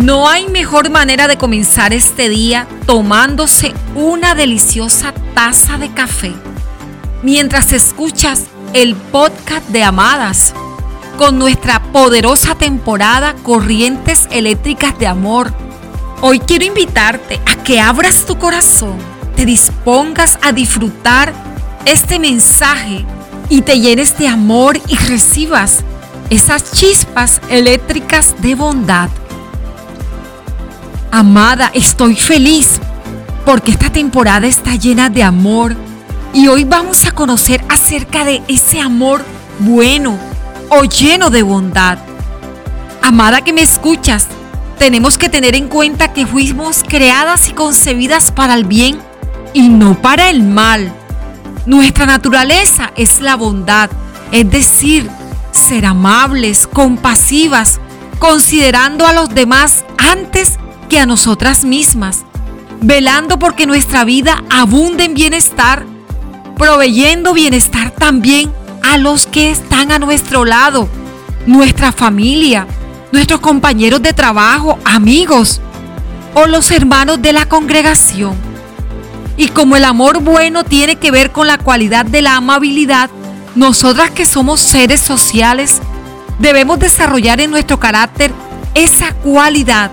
No hay mejor manera de comenzar este día tomándose una deliciosa taza de café mientras escuchas el podcast de Amadas con nuestra poderosa temporada Corrientes Eléctricas de Amor. Hoy quiero invitarte a que abras tu corazón, te dispongas a disfrutar este mensaje y te llenes de amor y recibas esas chispas eléctricas de bondad. Amada, estoy feliz porque esta temporada está llena de amor y hoy vamos a conocer acerca de ese amor bueno o lleno de bondad. Amada que me escuchas, tenemos que tener en cuenta que fuimos creadas y concebidas para el bien y no para el mal. Nuestra naturaleza es la bondad, es decir, ser amables, compasivas, considerando a los demás antes que a nosotras mismas, velando porque nuestra vida abunde en bienestar, proveyendo bienestar también a los que están a nuestro lado, nuestra familia, nuestros compañeros de trabajo, amigos o los hermanos de la congregación. Y como el amor bueno tiene que ver con la cualidad de la amabilidad, nosotras que somos seres sociales, debemos desarrollar en nuestro carácter esa cualidad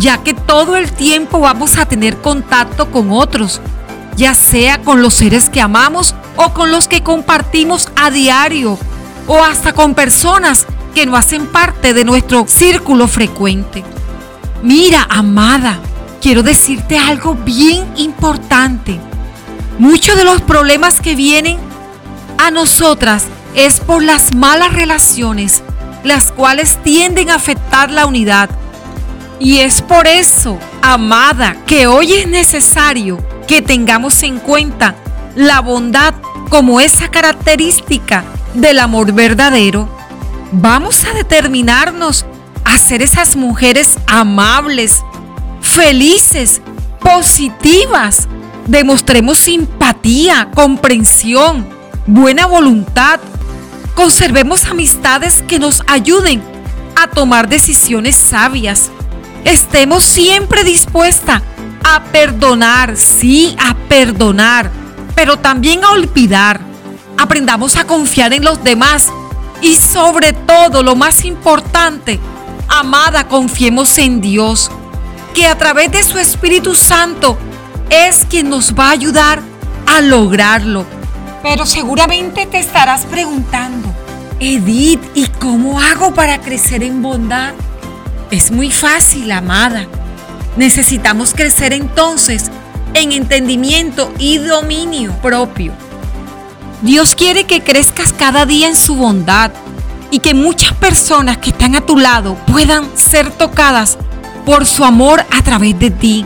ya que todo el tiempo vamos a tener contacto con otros, ya sea con los seres que amamos o con los que compartimos a diario, o hasta con personas que no hacen parte de nuestro círculo frecuente. Mira, amada, quiero decirte algo bien importante. Muchos de los problemas que vienen a nosotras es por las malas relaciones, las cuales tienden a afectar la unidad y es por eso, amada, que hoy es necesario que tengamos en cuenta la bondad como esa característica del amor verdadero. Vamos a determinarnos a ser esas mujeres amables, felices, positivas. Demostremos simpatía, comprensión, buena voluntad. Conservemos amistades que nos ayuden a tomar decisiones sabias estemos siempre dispuesta a perdonar, sí, a perdonar, pero también a olvidar. Aprendamos a confiar en los demás y sobre todo, lo más importante, amada, confiemos en Dios, que a través de su Espíritu Santo es quien nos va a ayudar a lograrlo. Pero seguramente te estarás preguntando, Edith, ¿y cómo hago para crecer en bondad? Es muy fácil, amada. Necesitamos crecer entonces en entendimiento y dominio propio. Dios quiere que crezcas cada día en su bondad y que muchas personas que están a tu lado puedan ser tocadas por su amor a través de ti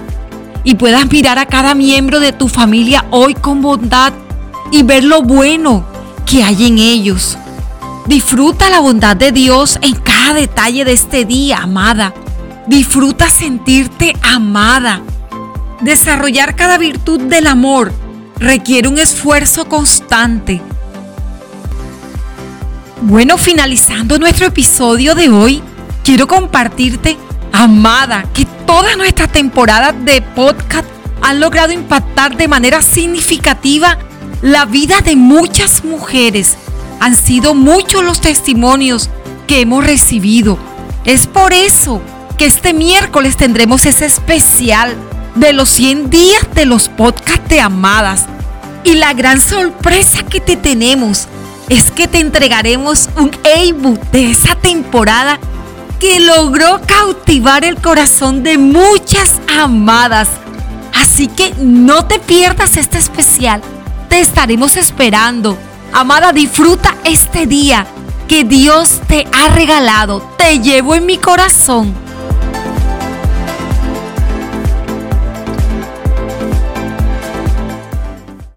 y puedas mirar a cada miembro de tu familia hoy con bondad y ver lo bueno que hay en ellos. Disfruta la bondad de Dios en cada detalle de este día, amada. Disfruta sentirte amada. Desarrollar cada virtud del amor requiere un esfuerzo constante. Bueno, finalizando nuestro episodio de hoy, quiero compartirte, amada, que todas nuestras temporadas de podcast han logrado impactar de manera significativa la vida de muchas mujeres han sido muchos los testimonios que hemos recibido. Es por eso que este miércoles tendremos ese especial de los 100 días de los podcasts de Amadas. Y la gran sorpresa que te tenemos es que te entregaremos un ebook de esa temporada que logró cautivar el corazón de muchas amadas. Así que no te pierdas este especial. Te estaremos esperando. Amada, disfruta este día que Dios te ha regalado. Te llevo en mi corazón